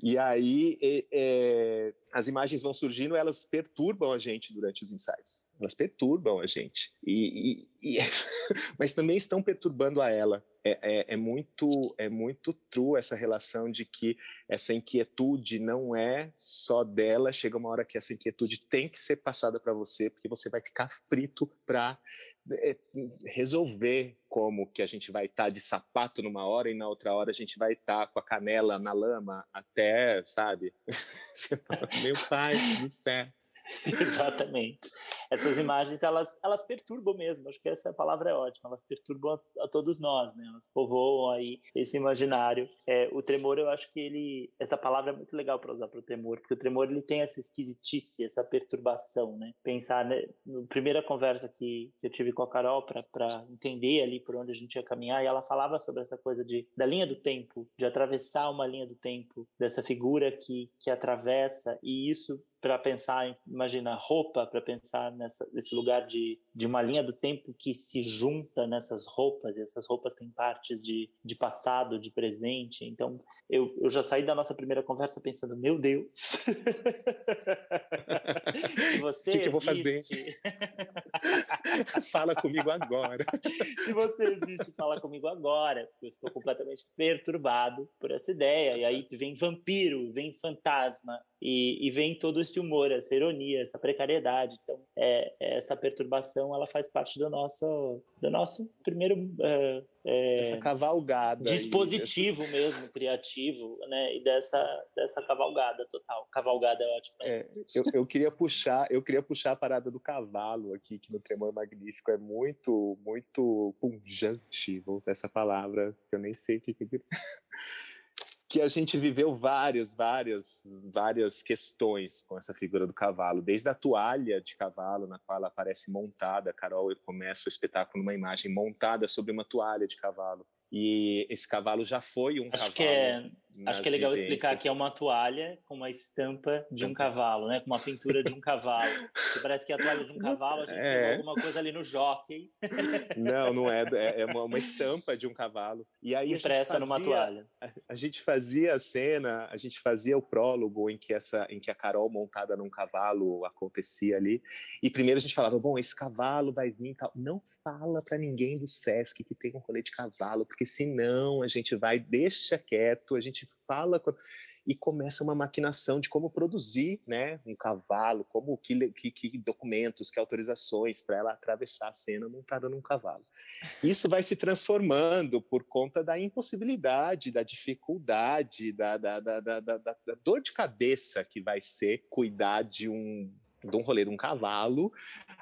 Speaker 1: E aí é, é, as imagens vão surgindo, elas perturbam a gente durante os ensaios. Elas perturbam a gente. E, e, e mas também estão perturbando a ela. É, é, é, muito é muito true essa relação de que essa inquietude não é só dela. Chega uma hora que essa inquietude tem que ser passada para você, porque você vai ficar frito para é, resolver como que a gente vai estar tá de sapato numa hora e na outra hora a gente vai estar tá com a canela na lama até, sabe? Meu pai do céu.
Speaker 3: Exatamente. Essas imagens, elas, elas perturbam mesmo. Acho que essa palavra é ótima. Elas perturbam a, a todos nós, né? Elas povoam aí esse imaginário. É, o tremor, eu acho que ele... Essa palavra é muito legal para usar para o tremor, porque o tremor, ele tem essa esquisitice, essa perturbação, né? Pensar, né? Na primeira conversa que, que eu tive com a Carol para entender ali por onde a gente ia caminhar, e ela falava sobre essa coisa de, da linha do tempo, de atravessar uma linha do tempo, dessa figura que, que atravessa, e isso para pensar, imagina, roupa, para pensar nessa, nesse lugar de, de uma linha do tempo que se junta nessas roupas, e essas roupas têm partes de, de passado, de presente. Então, eu, eu já saí da nossa primeira conversa pensando, meu Deus,
Speaker 1: você o que, que eu vou fazer? fala comigo agora.
Speaker 3: Se você existe, fala comigo agora. Eu estou completamente perturbado por essa ideia. E aí vem vampiro, vem fantasma, e, e vem todo esse humor, essa ironia, essa precariedade. Então, é, essa perturbação, ela faz parte do nosso, do nosso primeiro uh,
Speaker 1: é, essa cavalgada
Speaker 3: dispositivo aí, mesmo criativo né e dessa dessa cavalgada total cavalgada é ótimo
Speaker 1: é, eu, eu queria puxar eu queria puxar a parada do cavalo aqui que no tremor magnífico é muito muito punjante vou usar essa palavra que eu nem sei o que, que que a gente viveu várias, várias, várias questões com essa figura do cavalo, desde a toalha de cavalo na qual ela aparece montada, Carol começa o espetáculo numa imagem montada sobre uma toalha de cavalo. E esse cavalo já foi um
Speaker 3: Acho
Speaker 1: cavalo.
Speaker 3: Que é Acho que é legal vivências. explicar que é uma toalha com uma estampa de um cavalo, né? Com uma pintura de um cavalo. Que parece que é a toalha de um cavalo, a gente é. alguma coisa ali no jockey.
Speaker 1: Não, não é. É, é uma, estampa de um cavalo. E aí
Speaker 3: Impressa fazia, numa toalha.
Speaker 1: A, a, gente fazia a cena, a gente fazia o prólogo em que, essa, em que a Carol montada num cavalo acontecia ali. E primeiro a gente falava, bom, esse cavalo vai vir tal. Não fala para ninguém do Sesc que tem um rolê de cavalo, porque senão a gente vai, deixa quieto, a gente fala e começa uma maquinação de como produzir né, um cavalo, como que, que, que documentos, que autorizações para ela atravessar a cena montada num cavalo. Isso vai se transformando por conta da impossibilidade, da dificuldade, da, da, da, da, da, da dor de cabeça que vai ser cuidar de um de um rolê de um cavalo,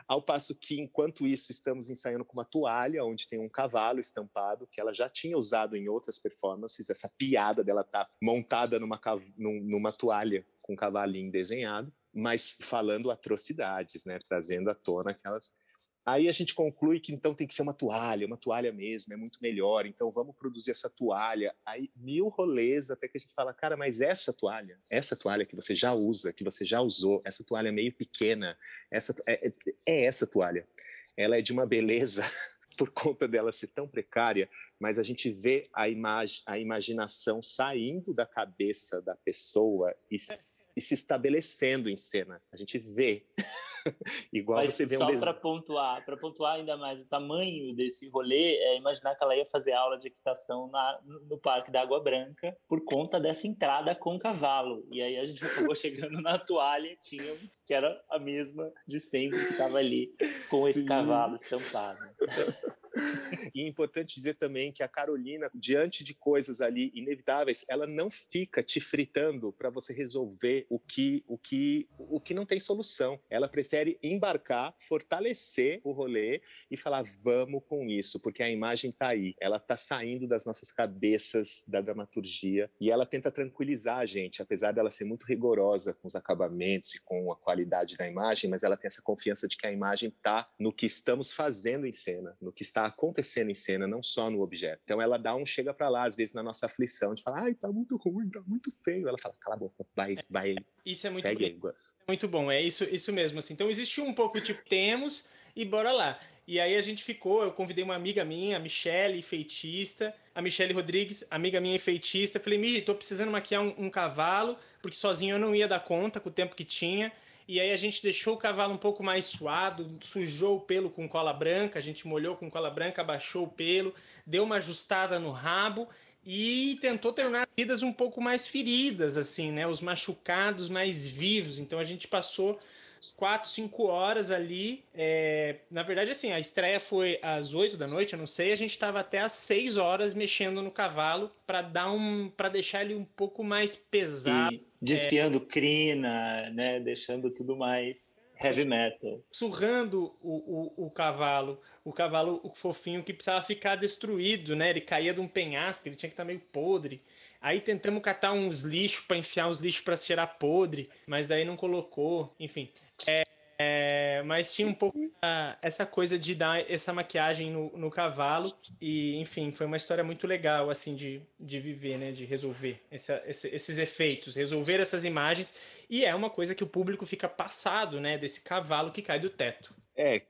Speaker 1: ao passo que, enquanto isso, estamos ensaiando com uma toalha, onde tem um cavalo estampado, que ela já tinha usado em outras performances, essa piada dela estar tá montada numa, numa toalha com um cavalinho desenhado, mas falando atrocidades, né, trazendo à tona aquelas Aí a gente conclui que então tem que ser uma toalha, uma toalha mesmo, é muito melhor, então vamos produzir essa toalha. Aí mil rolês até que a gente fala, cara, mas essa toalha, essa toalha que você já usa, que você já usou, essa toalha meio pequena, essa é, é, é essa toalha. Ela é de uma beleza por conta dela ser tão precária, mas a gente vê a imagem, a imaginação saindo da cabeça da pessoa e, e se estabelecendo em cena. A gente vê. Igual
Speaker 3: Mas
Speaker 1: você vê
Speaker 3: só
Speaker 1: um
Speaker 3: para pontuar, para pontuar ainda mais o tamanho desse rolê, é imaginar que ela ia fazer aula de equitação na, no Parque da Água Branca por conta dessa entrada com o cavalo. E aí a gente acabou chegando na toalha e tínhamos que era a mesma de sempre que estava ali com esse Sim. cavalo estampado.
Speaker 1: e é importante dizer também que a Carolina, diante de coisas ali inevitáveis, ela não fica te fritando para você resolver o que, o que, o que não tem solução. Ela prefere embarcar, fortalecer o rolê e falar vamos com isso, porque a imagem está aí, ela está saindo das nossas cabeças da dramaturgia e ela tenta tranquilizar a gente, apesar dela ser muito rigorosa com os acabamentos e com a qualidade da imagem, mas ela tem essa confiança de que a imagem está no que estamos fazendo em cena, no que está acontecendo em cena, não só no objeto. Então ela dá um chega para lá, às vezes na nossa aflição, de falar, ai, tá muito ruim, tá muito feio. Ela fala, cala a boca, vai, vai.
Speaker 4: Isso é muito segue bom. Aí, muito bom, é isso, isso mesmo. Assim. Então existe um pouco tipo, temos e bora lá. E aí a gente ficou, eu convidei uma amiga minha, a Michelle, feitista, a Michelle Rodrigues, amiga minha e feitista. Falei, Mi, tô precisando maquiar um, um, cavalo, porque sozinho eu não ia dar conta com o tempo que tinha. E aí a gente deixou o cavalo um pouco mais suado, sujou o pelo com cola branca, a gente molhou com cola branca, abaixou o pelo, deu uma ajustada no rabo e tentou tornar vidas um pouco mais feridas, assim, né? Os machucados mais vivos. Então a gente passou quatro, cinco horas ali. É, na verdade, assim, a estreia foi às oito da noite, eu não sei. A gente estava até às seis horas mexendo no cavalo para dar um, para deixar ele um pouco mais pesado. E
Speaker 3: desfiando é, crina, né? Deixando tudo mais heavy metal.
Speaker 4: Surrando o, o, o, cavalo, o cavalo o fofinho que precisava ficar destruído, né? Ele caía de um penhasco, ele tinha que estar meio podre. Aí tentamos catar uns lixos para enfiar uns lixos para cheirar podre, mas daí não colocou. Enfim, é, é, mas tinha um pouco essa coisa de dar essa maquiagem no, no, cavalo e, enfim, foi uma história muito legal, assim, de, de viver, né, de resolver essa, esses efeitos, resolver essas imagens e é uma coisa que o público fica passado, né, desse cavalo que cai do teto.
Speaker 1: É,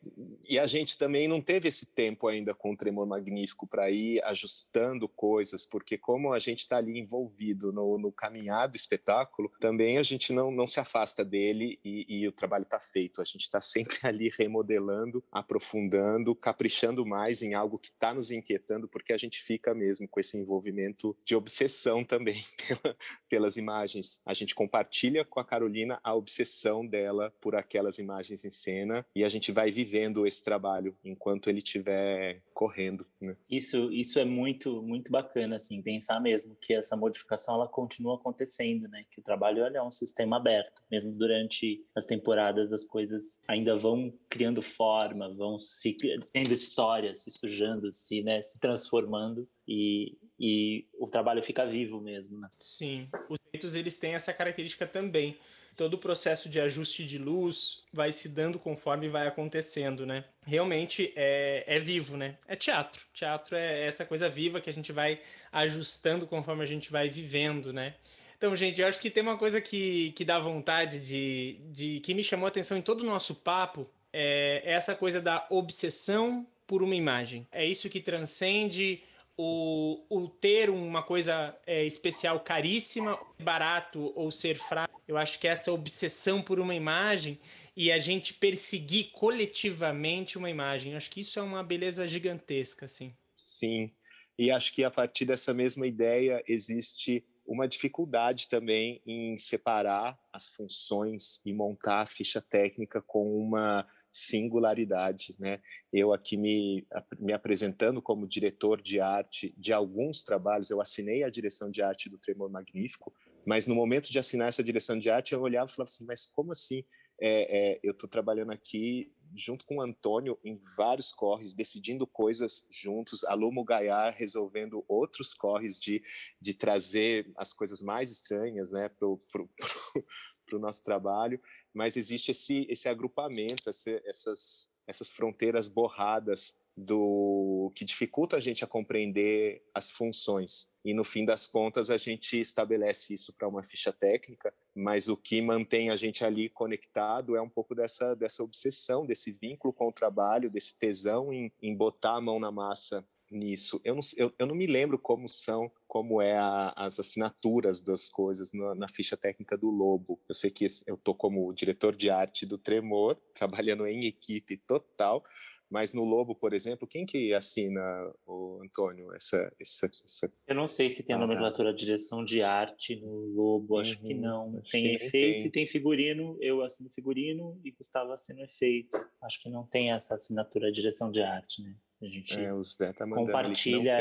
Speaker 1: e a gente também não teve esse tempo ainda com o Tremor Magnífico para ir ajustando coisas, porque como a gente está ali envolvido no, no, caminhar do espetáculo, também a gente não, não se afasta dele e, e o trabalho está feito. A gente está sempre ali remodelando, aprofundando, caprichando mais em algo que está nos inquietando, porque a gente fica mesmo com esse envolvimento de obsessão também pela, pelas imagens. A gente compartilha com a Carolina a obsessão dela por aquelas imagens em cena e a gente vai vivendo esse trabalho enquanto ele estiver correndo. Né?
Speaker 3: Isso, isso é muito, muito bacana, assim, pensar mesmo que essa modificação ela continua acontecendo, né? Que o trabalho é um sistema aberto, mesmo durante as temporadas as coisas ainda vão criando forma, vão se tendo histórias, se sujando, se, né, se transformando e, e o trabalho fica vivo mesmo, né?
Speaker 4: Sim, feitos eles têm essa característica também todo o processo de ajuste de luz vai se dando conforme vai acontecendo, né? Realmente é, é vivo, né? É teatro. Teatro é essa coisa viva que a gente vai ajustando conforme a gente vai vivendo, né? Então, gente, eu acho que tem uma coisa que, que dá vontade de, de. que me chamou a atenção em todo o nosso papo é essa coisa da obsessão por uma imagem. É isso que transcende o, o ter uma coisa é, especial caríssima, barato ou ser fraco. Eu acho que essa obsessão por uma imagem e a gente perseguir coletivamente uma imagem, eu acho que isso é uma beleza gigantesca, assim.
Speaker 1: Sim, e acho que a partir dessa mesma ideia existe uma dificuldade também em separar as funções e montar a ficha técnica com uma singularidade, né? Eu aqui me, me apresentando como diretor de arte de alguns trabalhos, eu assinei a direção de arte do Tremor Magnífico, mas no momento de assinar essa direção de arte, eu olhava e falava assim, mas como assim? É, é, eu estou trabalhando aqui junto com o Antônio em vários corres, decidindo coisas juntos, a Lumo Gaiar resolvendo outros corres de, de trazer as coisas mais estranhas né, para o nosso trabalho mas existe esse, esse agrupamento, esse, essas, essas fronteiras borradas do que dificulta a gente a compreender as funções. E no fim das contas a gente estabelece isso para uma ficha técnica, mas o que mantém a gente ali conectado é um pouco dessa dessa obsessão, desse vínculo com o trabalho, desse tesão em, em botar a mão na massa nisso. Eu não, eu, eu não me lembro como são, como é a, as assinaturas das coisas na, na, ficha técnica do Lobo. Eu sei que eu tô como diretor de arte do Tremor, trabalhando em equipe total, Mas no Lobo, por exemplo, quem que assina, o Antônio, essa, essa, essa...
Speaker 3: Eu não sei se tem a nomenclatura direção de arte no Lobo, acho uhum, que não. Acho tem que efeito tem. e tem figurino, eu assino figurino e Gustavo assina efeito. Acho que não tem essa assinatura direção de arte, né? A gente
Speaker 1: é, tá
Speaker 3: compartilha,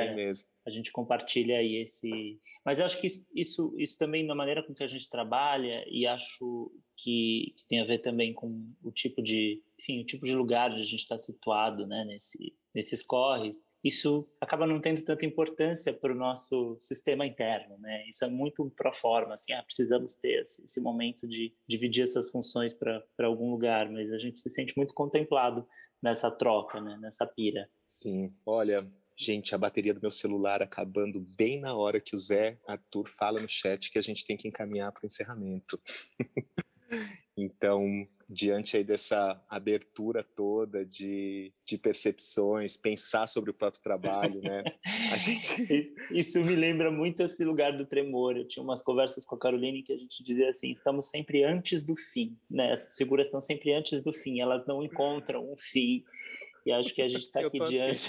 Speaker 3: a gente compartilha aí esse. Mas eu acho que isso, isso também na maneira com que a gente trabalha e acho que, que tem a ver também com o tipo de, enfim, o tipo de lugar onde a gente está situado, né, nesse nesses corres, isso acaba não tendo tanta importância para o nosso sistema interno, né? Isso é muito pro forma, assim, ah, precisamos ter esse, esse momento de dividir essas funções para algum lugar, mas a gente se sente muito contemplado nessa troca, né? Nessa pira.
Speaker 1: Sim, olha, Gente, a bateria do meu celular acabando bem na hora que o Zé Arthur fala no chat que a gente tem que encaminhar para o encerramento. então, diante aí dessa abertura toda de, de percepções, pensar sobre o próprio trabalho, né?
Speaker 3: A gente... Isso me lembra muito esse lugar do tremor. Eu tinha umas conversas com a Caroline que a gente dizia assim, estamos sempre antes do fim, né? Essas figuras estão sempre antes do fim, elas não encontram um fim. E acho que a gente está aqui assim, diante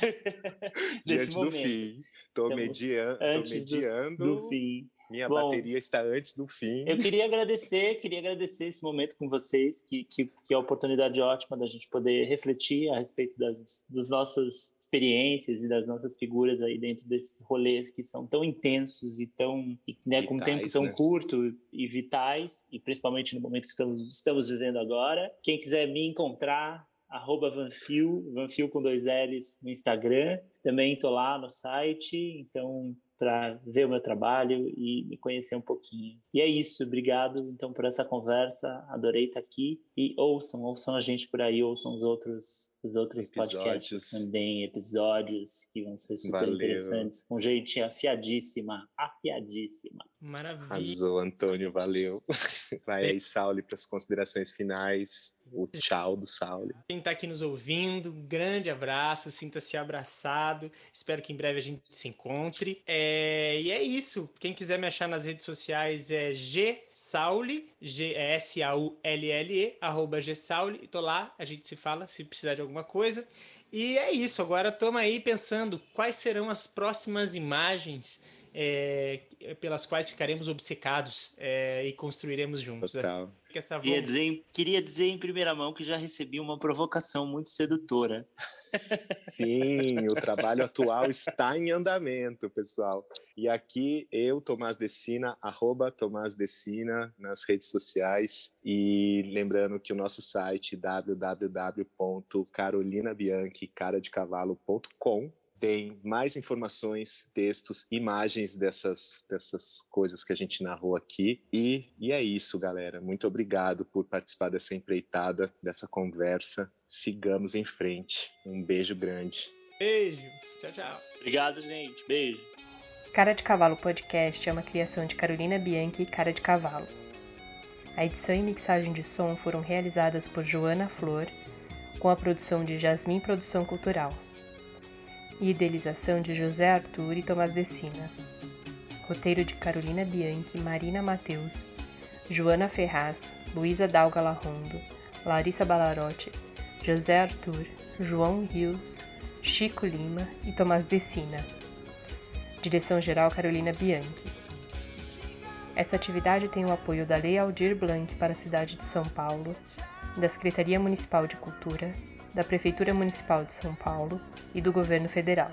Speaker 3: desse
Speaker 1: diante do fim. Estou mediando, mediando do, do fim. Minha Bom, bateria está antes do fim.
Speaker 3: Eu queria agradecer, queria agradecer esse momento com vocês, que, que, que é a oportunidade ótima da gente poder refletir a respeito das, das nossas experiências e das nossas figuras aí dentro desses rolês que são tão intensos e tão, né, vitais, com um tempo tão né? curto e vitais, e principalmente no momento que estamos, estamos vivendo agora. Quem quiser me encontrar, arroba Vanfil, Vanfil com dois L's no Instagram. Também estou lá no site, então para ver o meu trabalho e me conhecer um pouquinho. E é isso, obrigado então por essa conversa, adorei estar aqui e ouçam, ouçam a gente por aí, ouçam os outros os outros episódios. podcasts também, episódios que vão ser super Valeu. interessantes, com gente afiadíssima, afiadíssima.
Speaker 4: Maravilha.
Speaker 1: Arrasou, Antônio, valeu. Vai aí, Sauli, para as considerações finais, o tchau do Sauli.
Speaker 4: Quem está aqui nos ouvindo, um grande abraço, sinta-se abraçado, espero que em breve a gente se encontre. É... E é isso, quem quiser me achar nas redes sociais é gsauli, G-S-A-U-L-L-E, arroba gsauli, tô lá, a gente se fala se precisar de alguma coisa. E é isso, agora estamos aí pensando quais serão as próximas imagens é, pelas quais ficaremos obcecados é, e construiremos juntos.
Speaker 1: Total.
Speaker 3: Essa queria, dizer, queria dizer em primeira mão que já recebi uma provocação muito sedutora.
Speaker 1: Sim, o trabalho atual está em andamento, pessoal. E aqui eu, Tomás Decina, arroba Tomás Decina nas redes sociais. E lembrando que o nosso site www.carolinabianchi.com tem mais informações, textos, imagens dessas, dessas coisas que a gente narrou aqui. E, e é isso, galera. Muito obrigado por participar dessa empreitada, dessa conversa. Sigamos em frente. Um beijo grande.
Speaker 4: Beijo. Tchau, tchau.
Speaker 3: Obrigado, gente. Beijo.
Speaker 5: Cara de Cavalo Podcast é uma criação de Carolina Bianchi e Cara de Cavalo. A edição e mixagem de som foram realizadas por Joana Flor, com a produção de Jasmim Produção Cultural e idealização de José Arthur e Tomás Decina. Roteiro de Carolina Bianchi, Marina Mateus, Joana Ferraz, Luísa Dalga Larrondo, Larissa Balarotti, José Arthur, João Rios, Chico Lima e Tomás Decina. Direção-Geral Carolina Bianchi. Esta atividade tem o apoio da Lei Aldir Blanc para a cidade de São Paulo, da Secretaria Municipal de Cultura, da Prefeitura Municipal de São Paulo e do Governo Federal.